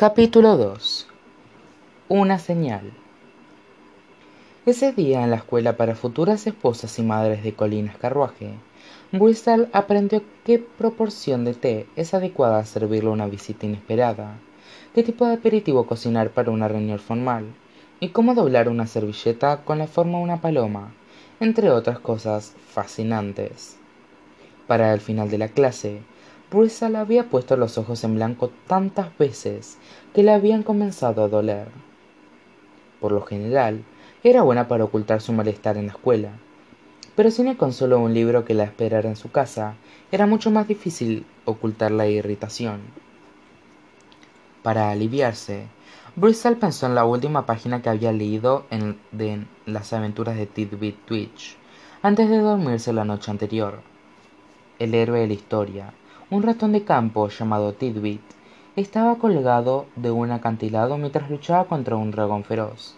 Capítulo 2 Una señal Ese día en la escuela para futuras esposas y madres de Colinas Carruaje, Bristol aprendió qué proporción de té es adecuada a servirle una visita inesperada, qué tipo de aperitivo cocinar para una reunión formal, y cómo doblar una servilleta con la forma de una paloma, entre otras cosas fascinantes. Para el final de la clase, Bristol había puesto los ojos en blanco tantas veces que le habían comenzado a doler. Por lo general, era buena para ocultar su malestar en la escuela, pero sin el consuelo un libro que la esperara en su casa, era mucho más difícil ocultar la irritación. Para aliviarse, Bristol pensó en la última página que había leído en, de las aventuras de Tidbit Twitch, antes de dormirse la noche anterior. El héroe de la historia, un ratón de campo llamado Tidbit estaba colgado de un acantilado mientras luchaba contra un dragón feroz.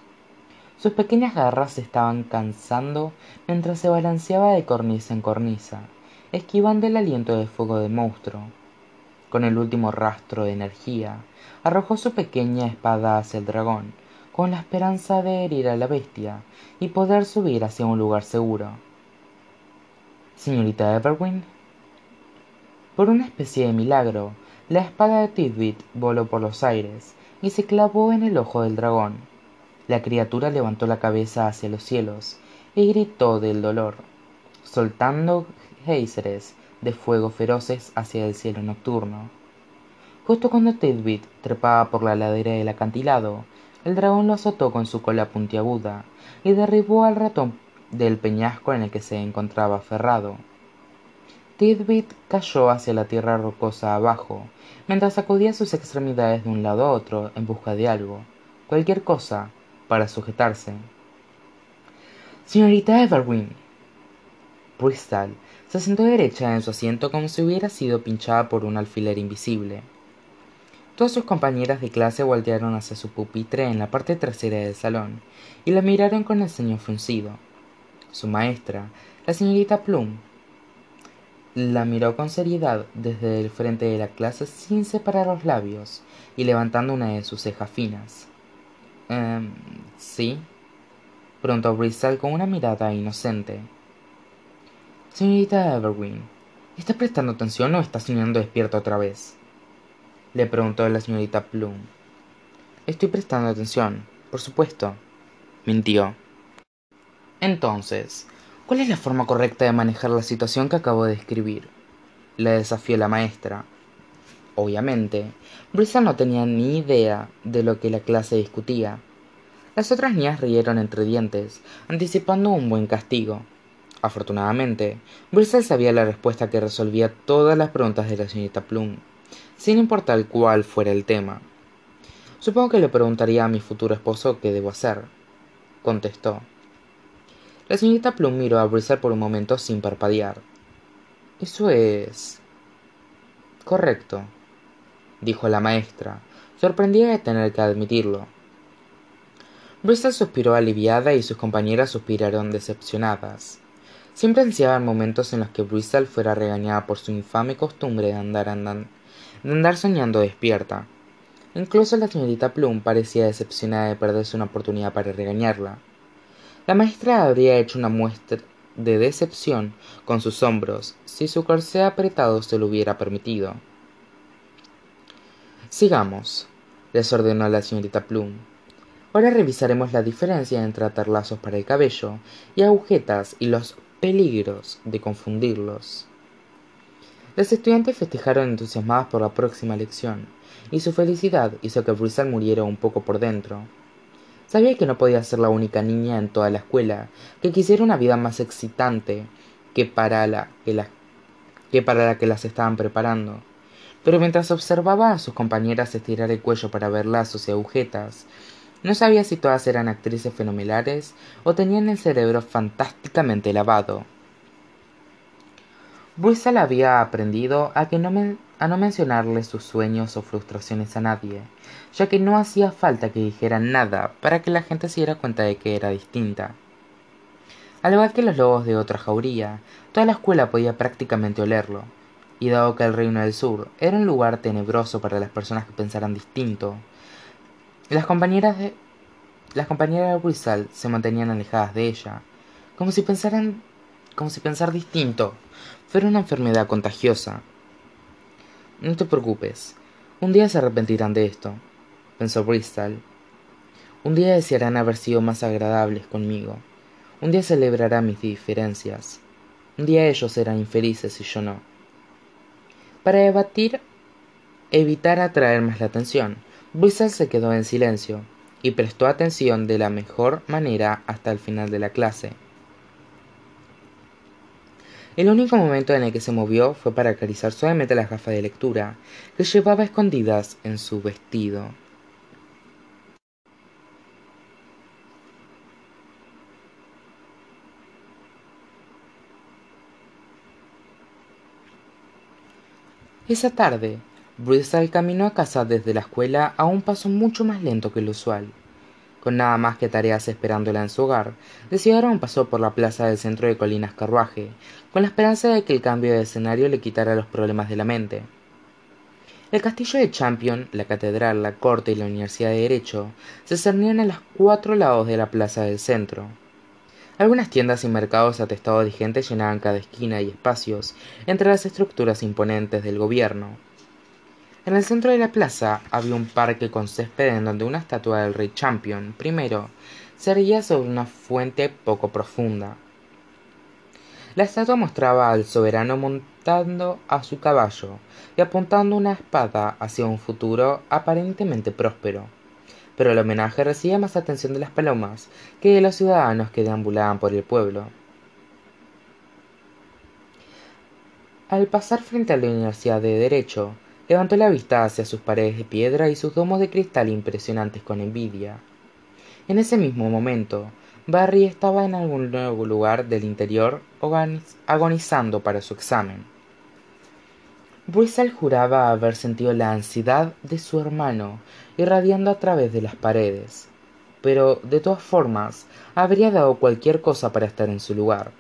Sus pequeñas garras se estaban cansando mientras se balanceaba de cornisa en cornisa, esquivando el aliento de fuego del monstruo. Con el último rastro de energía, arrojó su pequeña espada hacia el dragón, con la esperanza de herir a la bestia y poder subir hacia un lugar seguro. Señorita Everwin, por una especie de milagro, la espada de Tidbit voló por los aires y se clavó en el ojo del dragón. La criatura levantó la cabeza hacia los cielos y gritó del dolor, soltando géiseres de fuego feroces hacia el cielo nocturno. Justo cuando Tidbit trepaba por la ladera del acantilado, el dragón lo azotó con su cola puntiaguda y derribó al ratón del peñasco en el que se encontraba aferrado. Tidbit cayó hacia la tierra rocosa abajo, mientras sacudía sus extremidades de un lado a otro en busca de algo, cualquier cosa, para sujetarse. Señorita Everwin. Bristol se sentó derecha en su asiento como si hubiera sido pinchada por un alfiler invisible. Todas sus compañeras de clase voltearon hacia su pupitre en la parte trasera del salón y la miraron con el ceño fruncido. Su maestra, la señorita Plum, la miró con seriedad desde el frente de la clase sin separar los labios y levantando una de sus cejas finas. Em, ¿Sí? preguntó Bristol con una mirada inocente. Señorita Everwin, ¿está prestando atención o está soñando despierta otra vez? le preguntó la señorita Plum. Estoy prestando atención, por supuesto, mintió. Entonces, ¿Cuál es la forma correcta de manejar la situación que acabo de describir? Le desafió la maestra. Obviamente, Brisa no tenía ni idea de lo que la clase discutía. Las otras niñas rieron entre dientes, anticipando un buen castigo. Afortunadamente, Brisa sabía la respuesta que resolvía todas las preguntas de la señorita Plum, sin importar cuál fuera el tema. Supongo que le preguntaría a mi futuro esposo qué debo hacer, contestó. La señorita Plum miró a Bristol por un momento sin parpadear. Eso es. correcto, dijo la maestra, sorprendida de tener que admitirlo. Bristol suspiró aliviada y sus compañeras suspiraron decepcionadas. Siempre ansiaban momentos en los que Bristol fuera regañada por su infame costumbre de andar, de andar soñando despierta. Incluso la señorita Plum parecía decepcionada de perderse una oportunidad para regañarla. La maestra habría hecho una muestra de decepción con sus hombros si su corsé apretado se lo hubiera permitido. Sigamos, les ordenó la señorita Plum. Ahora revisaremos la diferencia entre atar lazos para el cabello y agujetas y los peligros de confundirlos. Los estudiantes festejaron entusiasmados por la próxima lección, y su felicidad hizo que Bristol muriera un poco por dentro. Sabía que no podía ser la única niña en toda la escuela que quisiera una vida más excitante que para la que, las estaban preparando. Pero mientras observaba a sus compañeras estirar el cuello para ver lazos y agujetas, no sabía si todas eran actrices fenomenales o tenían el cerebro fantásticamente lavado. Bristol había aprendido a, que no a no mencionarle sus sueños o frustraciones a nadie, ya que no hacía falta que dijeran nada para que la gente se diera cuenta de que era distinta. Al igual que los lobos de otra jauría, toda la escuela podía prácticamente olerlo, y dado que el Reino del Sur era un lugar tenebroso para las personas que pensaran distinto, las compañeras de las compañeras de Bristol se mantenían alejadas de ella, como si pensaran como si pensar distinto fuera una enfermedad contagiosa. No te preocupes, un día se arrepentirán de esto, pensó Bristol. Un día desearán haber sido más agradables conmigo. Un día celebrarán mis diferencias. Un día ellos serán infelices y yo no. Para debatir, evitar atraer más la atención, Bristol se quedó en silencio y prestó atención de la mejor manera hasta el final de la clase. El único momento en el que se movió fue para acariciar suavemente las gafas de lectura que llevaba escondidas en su vestido. Esa tarde, Bristol caminó a casa desde la escuela a un paso mucho más lento que lo usual. Con nada más que tareas esperándola en su hogar, decidieron un paso por la plaza del centro de Colinas Carruaje, con la esperanza de que el cambio de escenario le quitara los problemas de la mente. El castillo de Champion, la catedral, la corte y la Universidad de Derecho se cernían a los cuatro lados de la plaza del centro. Algunas tiendas y mercados atestados de gente llenaban cada esquina y espacios entre las estructuras imponentes del gobierno. En el centro de la plaza había un parque con césped en donde una estatua del rey Champion I se erguía sobre una fuente poco profunda. La estatua mostraba al soberano montando a su caballo y apuntando una espada hacia un futuro aparentemente próspero pero el homenaje recibía más atención de las palomas que de los ciudadanos que deambulaban por el pueblo. Al pasar frente a la Universidad de Derecho, levantó la vista hacia sus paredes de piedra y sus domos de cristal impresionantes con envidia. En ese mismo momento, Barry estaba en algún nuevo lugar del interior agonizando para su examen. Bristol juraba haber sentido la ansiedad de su hermano irradiando a través de las paredes, pero de todas formas habría dado cualquier cosa para estar en su lugar.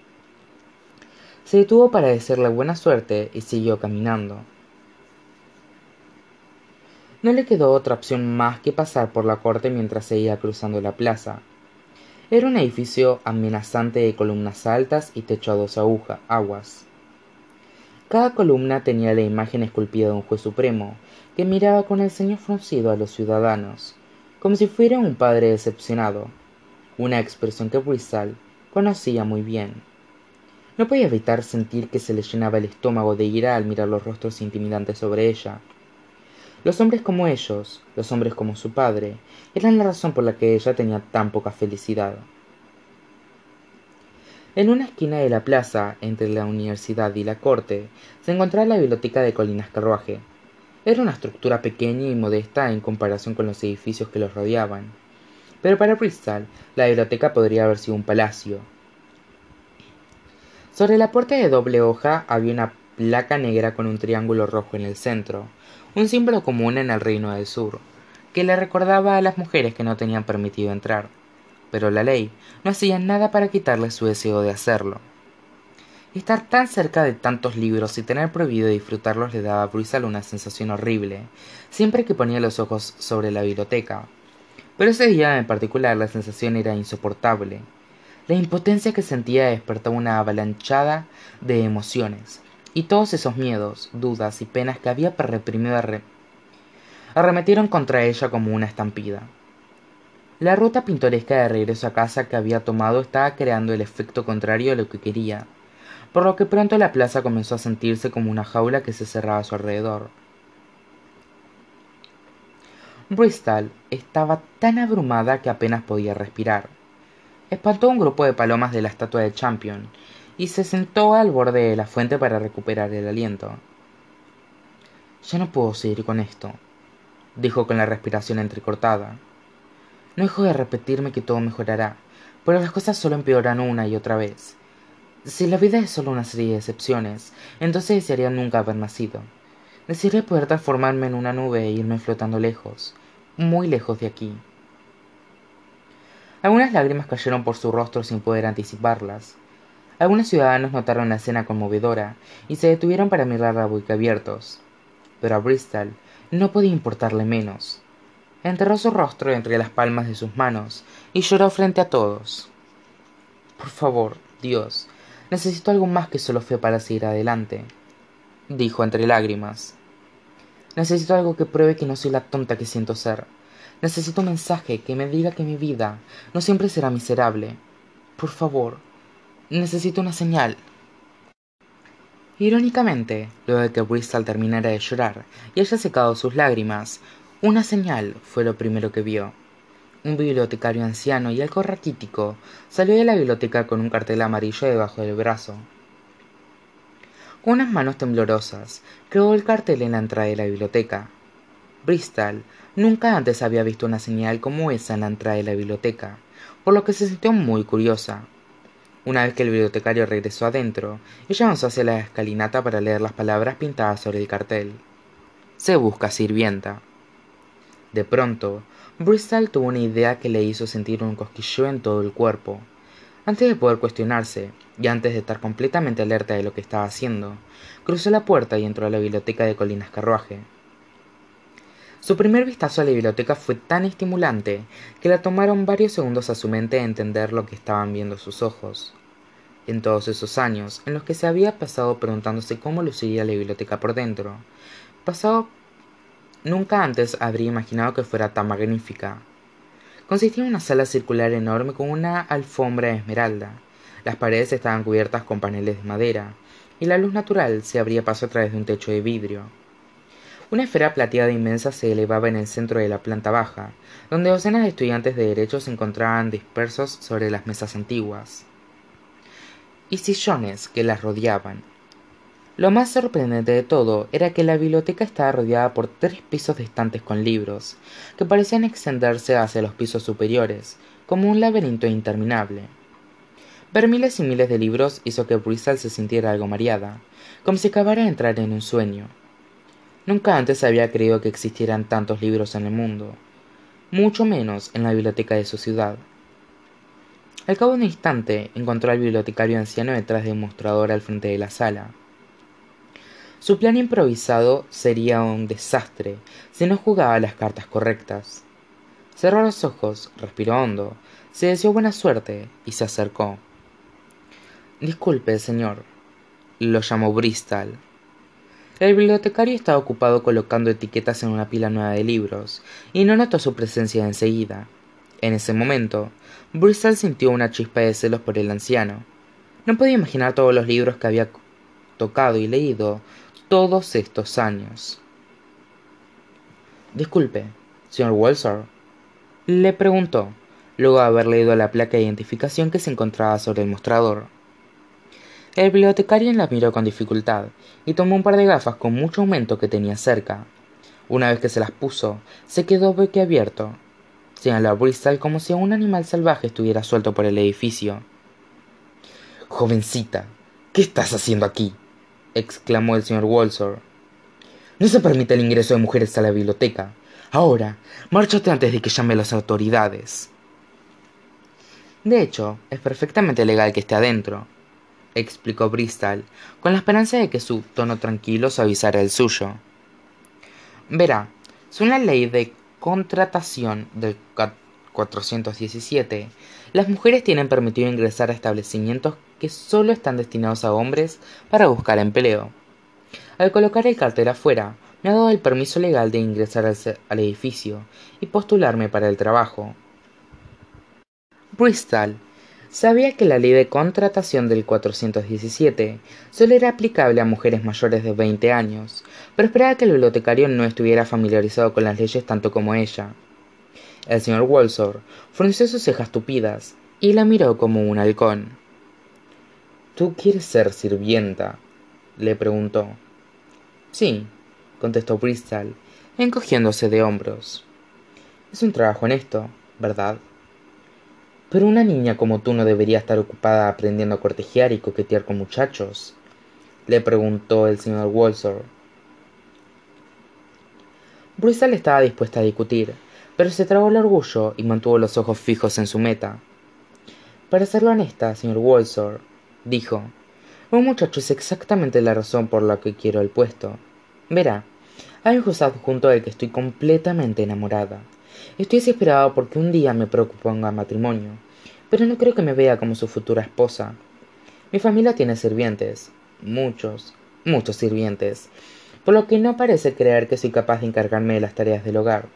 Se detuvo para decirle buena suerte y siguió caminando. No le quedó otra opción más que pasar por la corte mientras seguía cruzando la plaza. Era un edificio amenazante de columnas altas y techo a dos aguas. Cada columna tenía la imagen esculpida de un juez supremo, que miraba con el ceño fruncido a los ciudadanos, como si fuera un padre decepcionado, una expresión que Bristol conocía muy bien. No podía evitar sentir que se le llenaba el estómago de ira al mirar los rostros intimidantes sobre ella. Los hombres como ellos, los hombres como su padre, eran la razón por la que ella tenía tan poca felicidad. En una esquina de la plaza, entre la universidad y la corte, se encontraba la biblioteca de Colinas Carruaje. Era una estructura pequeña y modesta en comparación con los edificios que los rodeaban. Pero para Bristol, la biblioteca podría haber sido un palacio. Sobre la puerta de doble hoja había una placa negra con un triángulo rojo en el centro, un símbolo común en el Reino del Sur, que le recordaba a las mujeres que no tenían permitido entrar pero la ley no hacía nada para quitarle su deseo de hacerlo. Estar tan cerca de tantos libros y tener prohibido disfrutarlos le daba a Bristol una sensación horrible, siempre que ponía los ojos sobre la biblioteca. Pero ese día en particular la sensación era insoportable. La impotencia que sentía despertaba una avalanchada de emociones, y todos esos miedos, dudas y penas que había reprimido arremetieron contra ella como una estampida. La ruta pintoresca de regreso a casa que había tomado estaba creando el efecto contrario a lo que quería, por lo que pronto la plaza comenzó a sentirse como una jaula que se cerraba a su alrededor. Bristol estaba tan abrumada que apenas podía respirar. Espantó un grupo de palomas de la estatua de Champion y se sentó al borde de la fuente para recuperar el aliento. Ya no puedo seguir con esto, dijo con la respiración entrecortada. No dejo de repetirme que todo mejorará, pero las cosas solo empeoran una y otra vez. Si la vida es solo una serie de excepciones, entonces desearía nunca haber nacido. Desearía poder transformarme en una nube e irme flotando lejos, muy lejos de aquí. Algunas lágrimas cayeron por su rostro sin poder anticiparlas. Algunos ciudadanos notaron la escena conmovedora y se detuvieron para mirarla abiertos. Pero a Bristol no podía importarle menos. Enterró su rostro entre las palmas de sus manos y lloró frente a todos. Por favor, Dios, necesito algo más que solo fe para seguir adelante, dijo entre lágrimas. Necesito algo que pruebe que no soy la tonta que siento ser. Necesito un mensaje que me diga que mi vida no siempre será miserable. Por favor, necesito una señal. Irónicamente, luego de que Bristol terminara de llorar y haya secado sus lágrimas, una señal fue lo primero que vio. Un bibliotecario anciano y algo raquítico salió de la biblioteca con un cartel amarillo debajo del brazo. Con unas manos temblorosas, creó el cartel en la entrada de la biblioteca. Bristol nunca antes había visto una señal como esa en la entrada de la biblioteca, por lo que se sintió muy curiosa. Una vez que el bibliotecario regresó adentro, ella avanzó hacia la escalinata para leer las palabras pintadas sobre el cartel. Se busca sirvienta. De pronto, Bristol tuvo una idea que le hizo sentir un cosquilleo en todo el cuerpo. Antes de poder cuestionarse, y antes de estar completamente alerta de lo que estaba haciendo, cruzó la puerta y entró a la biblioteca de Colinas Carruaje. Su primer vistazo a la biblioteca fue tan estimulante que la tomaron varios segundos a su mente de entender lo que estaban viendo sus ojos. En todos esos años en los que se había pasado preguntándose cómo luciría la biblioteca por dentro, pasado nunca antes habría imaginado que fuera tan magnífica. Consistía en una sala circular enorme con una alfombra de esmeralda. Las paredes estaban cubiertas con paneles de madera, y la luz natural se abría paso a través de un techo de vidrio. Una esfera plateada inmensa se elevaba en el centro de la planta baja, donde docenas de estudiantes de derecho se encontraban dispersos sobre las mesas antiguas y sillones que las rodeaban. Lo más sorprendente de todo era que la biblioteca estaba rodeada por tres pisos de estantes con libros, que parecían extenderse hacia los pisos superiores, como un laberinto interminable. Ver miles y miles de libros hizo que Bristol se sintiera algo mareada, como si acabara de entrar en un sueño. Nunca antes había creído que existieran tantos libros en el mundo, mucho menos en la biblioteca de su ciudad. Al cabo de un instante encontró al bibliotecario anciano detrás de un mostrador al frente de la sala. Su plan improvisado sería un desastre si no jugaba las cartas correctas. Cerró los ojos, respiró hondo, se deseó buena suerte y se acercó. Disculpe, señor, lo llamó Bristol. El bibliotecario estaba ocupado colocando etiquetas en una pila nueva de libros, y no notó su presencia enseguida. En ese momento, Bristol sintió una chispa de celos por el anciano. No podía imaginar todos los libros que había tocado y leído todos estos años. Disculpe, señor Walser, le preguntó, luego de haber leído la placa de identificación que se encontraba sobre el mostrador. El bibliotecario la miró con dificultad y tomó un par de gafas con mucho aumento que tenía cerca. Una vez que se las puso, se quedó boquiabierto. Señaló a Bristol como si un animal salvaje estuviera suelto por el edificio. Jovencita, ¿qué estás haciendo aquí? exclamó el señor Walsor. No se permite el ingreso de mujeres a la biblioteca. Ahora, márchate antes de que llame a las autoridades. De hecho, es perfectamente legal que esté adentro, explicó Bristol, con la esperanza de que su tono tranquilo suavizara el suyo. Verá, según la ley de contratación del 417, las mujeres tienen permitido ingresar a establecimientos que solo están destinados a hombres para buscar empleo. Al colocar el cartel afuera, me ha dado el permiso legal de ingresar al, edificio y postularme para el trabajo. Bristol sabía que la ley de contratación del 417 solo era aplicable a mujeres mayores de 20 años, pero esperaba que el bibliotecario no estuviera familiarizado con las leyes tanto como ella. El señor Walsor frunció sus cejas tupidas y la miró como un halcón. ¿Tú quieres ser sirvienta? le preguntó. Sí, contestó Bristol, encogiéndose de hombros. Es un trabajo honesto, ¿verdad? Pero una niña como tú no debería estar ocupada aprendiendo a cortejear y coquetear con muchachos, le preguntó el señor Walsor. Bristol estaba dispuesta a discutir, pero se tragó el orgullo y mantuvo los ojos fijos en su meta. Para serlo honesta, señor Walsor, dijo. Un muchacho es exactamente la razón por la que quiero el puesto. Verá, hay un adjunto del que estoy completamente enamorada. Estoy desesperado porque un día me proponga matrimonio, pero no creo que me vea como su futura esposa. Mi familia tiene sirvientes, muchos, muchos sirvientes, por lo que no parece creer que soy capaz de encargarme de las tareas del hogar.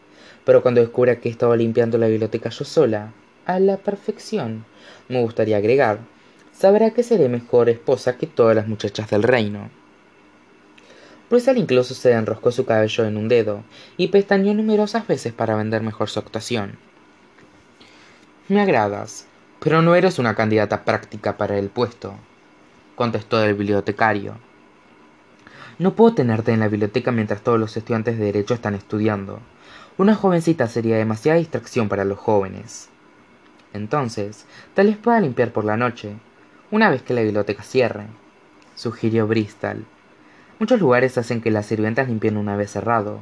Pero cuando descubra que he estado limpiando la biblioteca yo sola, a la perfección, me gustaría agregar, sabrá que seré mejor esposa que todas las muchachas del reino. Brussel incluso se enroscó su cabello en un dedo y pestañeó numerosas veces para vender mejor su actuación. Me agradas, pero no eres una candidata práctica para el puesto, contestó el bibliotecario. No puedo tenerte en la biblioteca mientras todos los estudiantes de Derecho están estudiando. Una jovencita sería demasiada distracción para los jóvenes. Entonces, tal vez pueda limpiar por la noche, una vez que la biblioteca cierre, sugirió Bristol. Muchos lugares hacen que las sirvientas limpien una vez cerrado.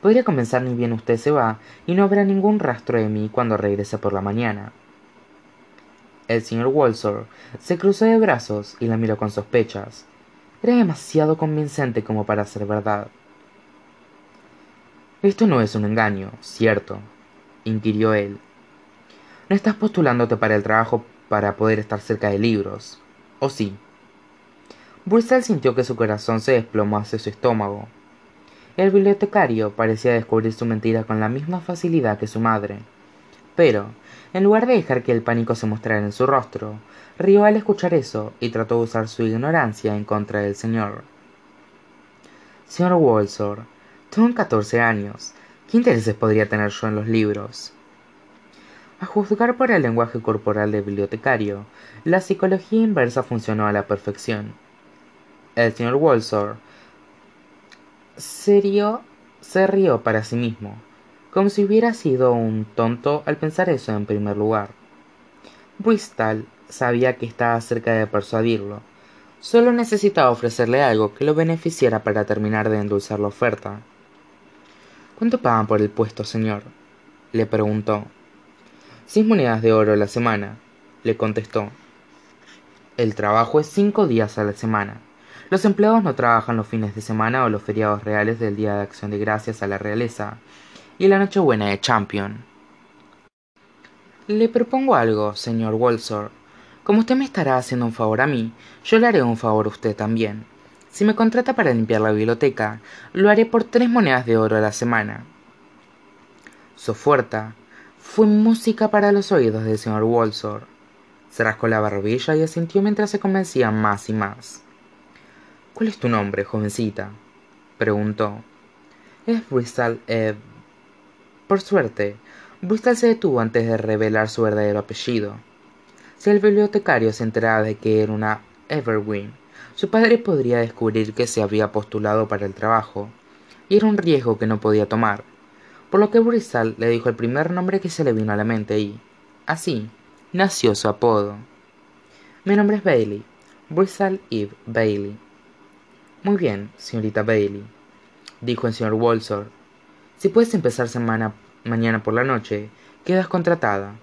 Podría comenzar ni bien usted se va y no habrá ningún rastro de mí cuando regrese por la mañana. El señor Walsor se cruzó de brazos y la miró con sospechas. Era demasiado convincente como para ser verdad. Esto no es un engaño, ¿cierto? inquirió él. No estás postulándote para el trabajo para poder estar cerca de libros, ¿o sí? Bristol sintió que su corazón se desplomó hacia su estómago. El bibliotecario parecía descubrir su mentira con la misma facilidad que su madre. Pero, en lugar de dejar que el pánico se mostrara en su rostro, rió al escuchar eso y trató de usar su ignorancia en contra del señor. Señor Walsor, tengo catorce años. ¿Qué intereses podría tener yo en los libros? A juzgar por el lenguaje corporal del bibliotecario, la psicología inversa funcionó a la perfección. El señor Walsor se rió, se rió para sí mismo, como si hubiera sido un tonto al pensar eso en primer lugar. Bristol sabía que estaba cerca de persuadirlo. Solo necesitaba ofrecerle algo que lo beneficiara para terminar de endulzar la oferta. ¿Cuánto pagan por el puesto, señor? le preguntó. Seis monedas de oro a la semana, le contestó. El trabajo es cinco días a la semana. Los empleados no trabajan los fines de semana o los feriados reales del Día de Acción de Gracias a la realeza y la Nochebuena de Champion. Le propongo algo, señor Walsor, como usted me estará haciendo un favor a mí, yo le haré un favor a usted también. Si me contrata para limpiar la biblioteca, lo haré por tres monedas de oro a la semana. Sofuerta fue música para los oídos del señor Walsor. Se rascó la barbilla y asintió mientras se convencía más y más. ¿Cuál es tu nombre, jovencita? preguntó. Es Bristol Ebb. Por suerte, Bristol se detuvo antes de revelar su verdadero apellido. Si el bibliotecario se enteraba de que era una Evergreen, su padre podría descubrir que se había postulado para el trabajo, y era un riesgo que no podía tomar, por lo que Bristol le dijo el primer nombre que se le vino a la mente y, así, nació su apodo. Mi nombre es Bailey, Bristol Eve Bailey. Muy bien, señorita Bailey, dijo el señor Walsor. Si puedes empezar semana mañana por la noche, quedas contratada.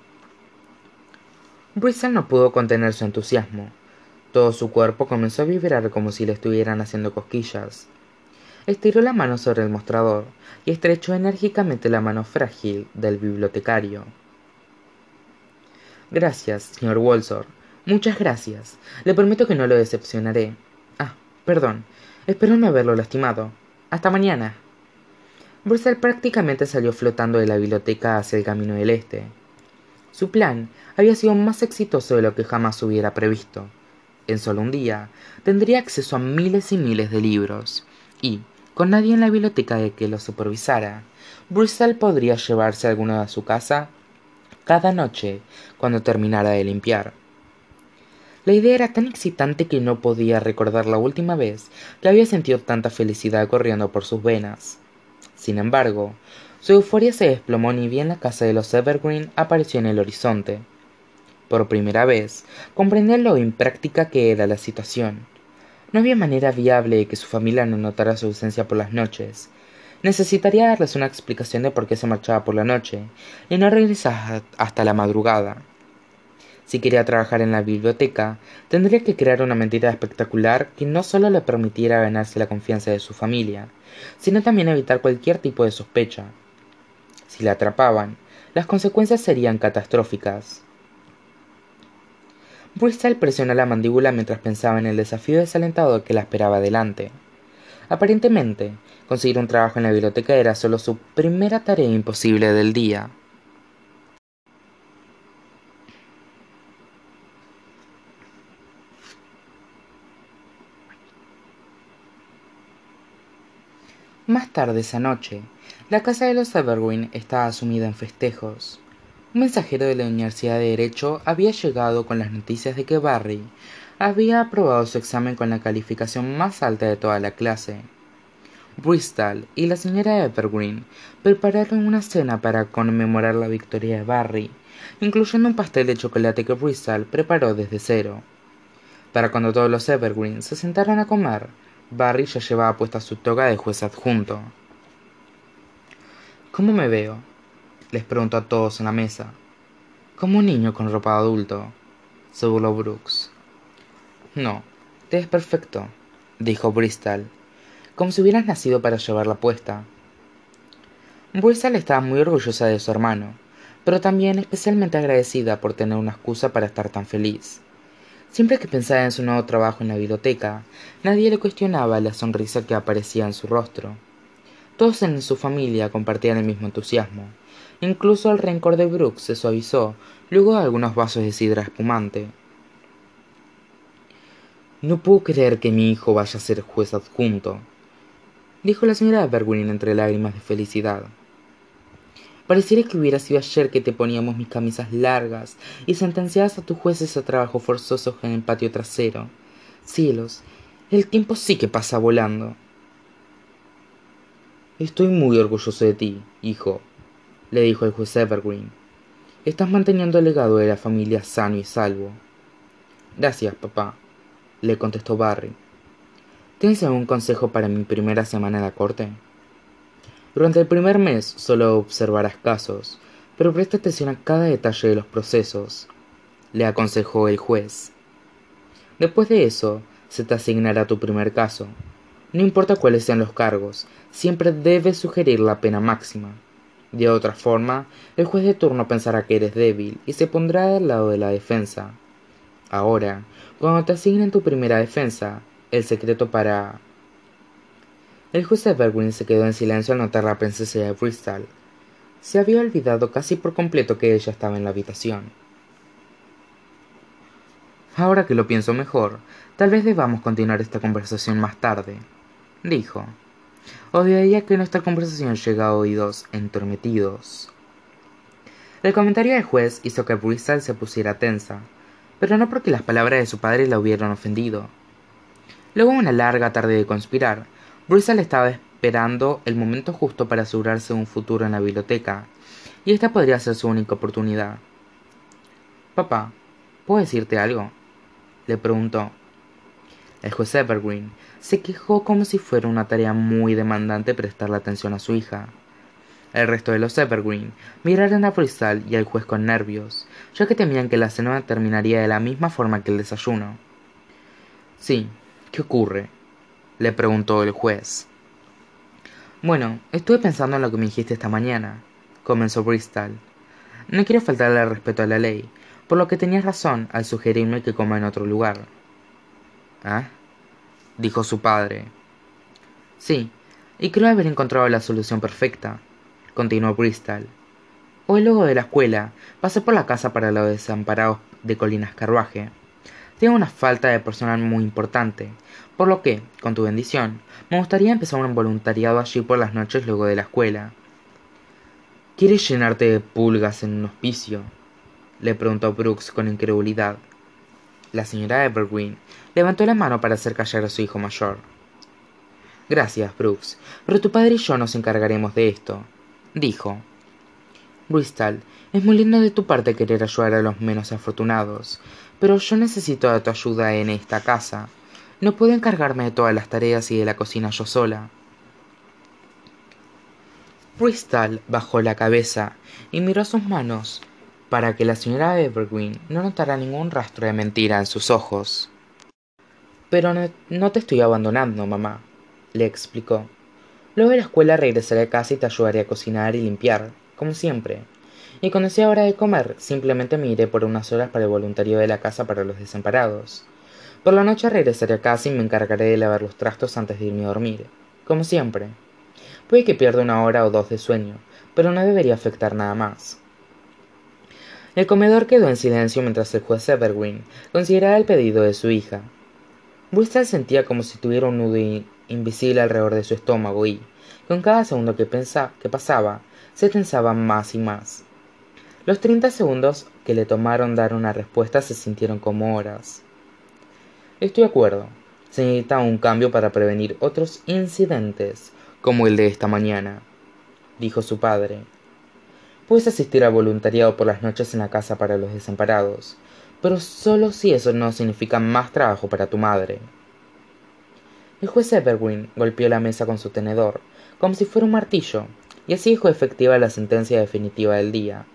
Bristol no pudo contener su entusiasmo. Todo su cuerpo comenzó a vibrar como si le estuvieran haciendo cosquillas. Estiró la mano sobre el mostrador y estrechó enérgicamente la mano frágil del bibliotecario. Gracias, señor Walsor. Muchas gracias. Le prometo que no lo decepcionaré. Ah, perdón. Espero no haberlo lastimado. Hasta mañana. Bristol prácticamente salió flotando de la biblioteca hacia el camino del este. Su plan había sido más exitoso de lo que jamás hubiera previsto. En solo un día tendría acceso a miles y miles de libros, y, con nadie en la biblioteca de que lo supervisara, Bristol podría llevarse alguno a su casa cada noche cuando terminara de limpiar. La idea era tan excitante que no podía recordar la última vez que había sentido tanta felicidad corriendo por sus venas. Sin embargo, su euforia se desplomó ni bien la casa de los Evergreen apareció en el horizonte. Por primera vez, comprendió lo impráctica que era la situación. No había manera viable de que su familia no notara su ausencia por las noches. Necesitaría darles una explicación de por qué se marchaba por la noche y no regresaba hasta la madrugada. Si quería trabajar en la biblioteca, tendría que crear una mentira espectacular que no solo le permitiera ganarse la confianza de su familia, sino también evitar cualquier tipo de sospecha. Si la atrapaban, las consecuencias serían catastróficas. Bristol presionó la mandíbula mientras pensaba en el desafío desalentador que la esperaba adelante. Aparentemente, conseguir un trabajo en la biblioteca era solo su primera tarea imposible del día. Más tarde esa noche, la casa de los Evergreen estaba sumida en festejos. Un mensajero de la Universidad de Derecho había llegado con las noticias de que Barry había aprobado su examen con la calificación más alta de toda la clase. Bristol y la señora Evergreen prepararon una cena para conmemorar la victoria de Barry, incluyendo un pastel de chocolate que Bristol preparó desde cero. Para cuando todos los Evergreen se sentaron a comer, Barry ya llevaba puesta su toga de juez adjunto. ¿Cómo me veo? les preguntó a todos en la mesa. Como un niño con ropa de adulto, se burló Brooks. No, te ves perfecto, dijo Bristol, como si hubieras nacido para llevarla puesta. Bristol estaba muy orgullosa de su hermano, pero también especialmente agradecida por tener una excusa para estar tan feliz. Siempre que pensaba en su nuevo trabajo en la biblioteca, nadie le cuestionaba la sonrisa que aparecía en su rostro. Todos en su familia compartían el mismo entusiasmo. Incluso el rencor de Brooks se suavizó luego de algunos vasos de sidra espumante. No puedo creer que mi hijo vaya a ser juez adjunto, dijo la señora Berwin entre lágrimas de felicidad. Pareciera que hubiera sido ayer que te poníamos mis camisas largas y sentenciabas a tus jueces a trabajo forzoso en el patio trasero. Cielos, el tiempo sí que pasa volando. Estoy muy orgulloso de ti, hijo, le dijo el juez Evergreen. Estás manteniendo el legado de la familia sano y salvo. Gracias, papá, le contestó Barry. ¿Tienes algún consejo para mi primera semana en la corte? Durante el primer mes solo observarás casos, pero presta atención a cada detalle de los procesos, le aconsejó el juez. Después de eso, se te asignará tu primer caso. No importa cuáles sean los cargos, siempre debes sugerir la pena máxima. De otra forma, el juez de turno pensará que eres débil y se pondrá del lado de la defensa. Ahora, cuando te asignen tu primera defensa, el secreto para... El juez Evergreen se quedó en silencio al notar la princesa de Bristol. Se había olvidado casi por completo que ella estaba en la habitación. Ahora que lo pienso mejor, tal vez debamos continuar esta conversación más tarde, dijo. Odiaría que nuestra conversación llegue a oídos entrometidos. El comentario del juez hizo que Bristol se pusiera tensa, pero no porque las palabras de su padre la hubieran ofendido. Luego de una larga tarde de conspirar, Bristol estaba esperando el momento justo para asegurarse un futuro en la biblioteca, y esta podría ser su única oportunidad. Papá, ¿puedo decirte algo? le preguntó. El juez Evergreen se quejó como si fuera una tarea muy demandante prestarle atención a su hija. El resto de los Evergreen miraron a Bristol y al juez con nervios, ya que temían que la cena terminaría de la misma forma que el desayuno. Sí, ¿qué ocurre? Le preguntó el juez. Bueno, estuve pensando en lo que me dijiste esta mañana, comenzó Bristol. No quiero faltarle al respeto a la ley, por lo que tenías razón al sugerirme que coma en otro lugar. ¿Ah? dijo su padre. Sí, y creo haber encontrado la solución perfecta, continuó Bristol. Hoy luego de la escuela pasé por la casa para los desamparados de Colinas Carruaje. Tengo una falta de personal muy importante, por lo que, con tu bendición, me gustaría empezar un voluntariado allí por las noches luego de la escuela. ¿Quieres llenarte de pulgas en un hospicio? le preguntó Brooks con incredulidad. La señora Evergreen levantó la mano para hacer callar a su hijo mayor. Gracias, Brooks, pero tu padre y yo nos encargaremos de esto, dijo. Bristol, es muy lindo de tu parte querer ayudar a los menos afortunados, pero yo necesito de tu ayuda en esta casa. No puedo encargarme de todas las tareas y de la cocina yo sola. Bristol bajó la cabeza y miró sus manos para que la señora Evergreen no notara ningún rastro de mentira en sus ojos. Pero no, te estoy abandonando, mamá, le explicó. Luego de la escuela regresaré a casa y te ayudaré a cocinar y limpiar, como siempre. Y cuando sea hora de comer, simplemente me iré por unas horas para el voluntario de la casa para los desamparados. Por la noche regresaré a casa y me encargaré de lavar los trastos antes de irme a dormir, como siempre. Puede que pierda una hora o dos de sueño, pero no debería afectar nada más. El comedor quedó en silencio mientras el juez Evergreen consideraba el pedido de su hija. Bristol sentía como si tuviera un nudo invisible alrededor de su estómago y, con cada segundo que, que pasaba, se tensaba más y más. Los treinta segundos que le tomaron dar una respuesta se sintieron como horas. Estoy de acuerdo. Se necesita un cambio para prevenir otros incidentes como el de esta mañana, dijo su padre. Puedes asistir al voluntariado por las noches en la casa para los desamparados, pero solo si eso no significa más trabajo para tu madre. El juez Evergreen golpeó la mesa con su tenedor, como si fuera un martillo, y así dejó efectiva la sentencia definitiva del día.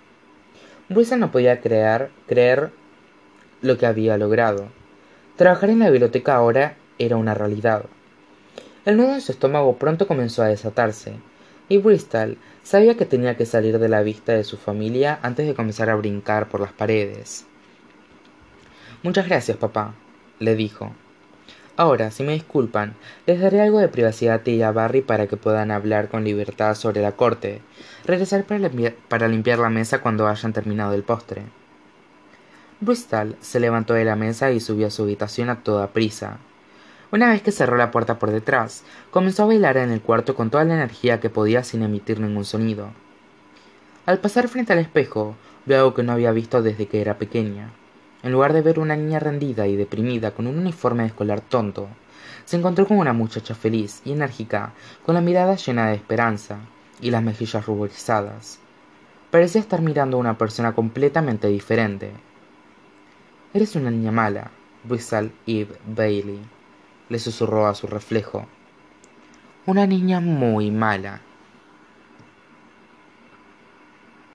Bruce no podía creer, creer lo que había logrado. Trabajar en la biblioteca ahora era una realidad. El nudo en su estómago pronto comenzó a desatarse, y Bristol sabía que tenía que salir de la vista de su familia antes de comenzar a brincar por las paredes. Muchas gracias, papá, le dijo. Ahora, si me disculpan, les daré algo de privacidad a ti y a Barry para que puedan hablar con libertad sobre la corte. Regresar para, limpiar la mesa cuando hayan terminado el postre. Bristol se levantó de la mesa y subió a su habitación a toda prisa. Una vez que cerró la puerta por detrás, comenzó a bailar en el cuarto con toda la energía que podía sin emitir ningún sonido. Al pasar frente al espejo, vio algo que no había visto desde que era pequeña. En lugar de ver una niña rendida y deprimida con un uniforme de escolar tonto, se encontró con una muchacha feliz y enérgica, con la mirada llena de esperanza y las mejillas ruborizadas. Parecía estar mirando a una persona completamente diferente. Eres una niña mala, Bristol Eve Bailey le susurró a su reflejo. Una niña muy mala,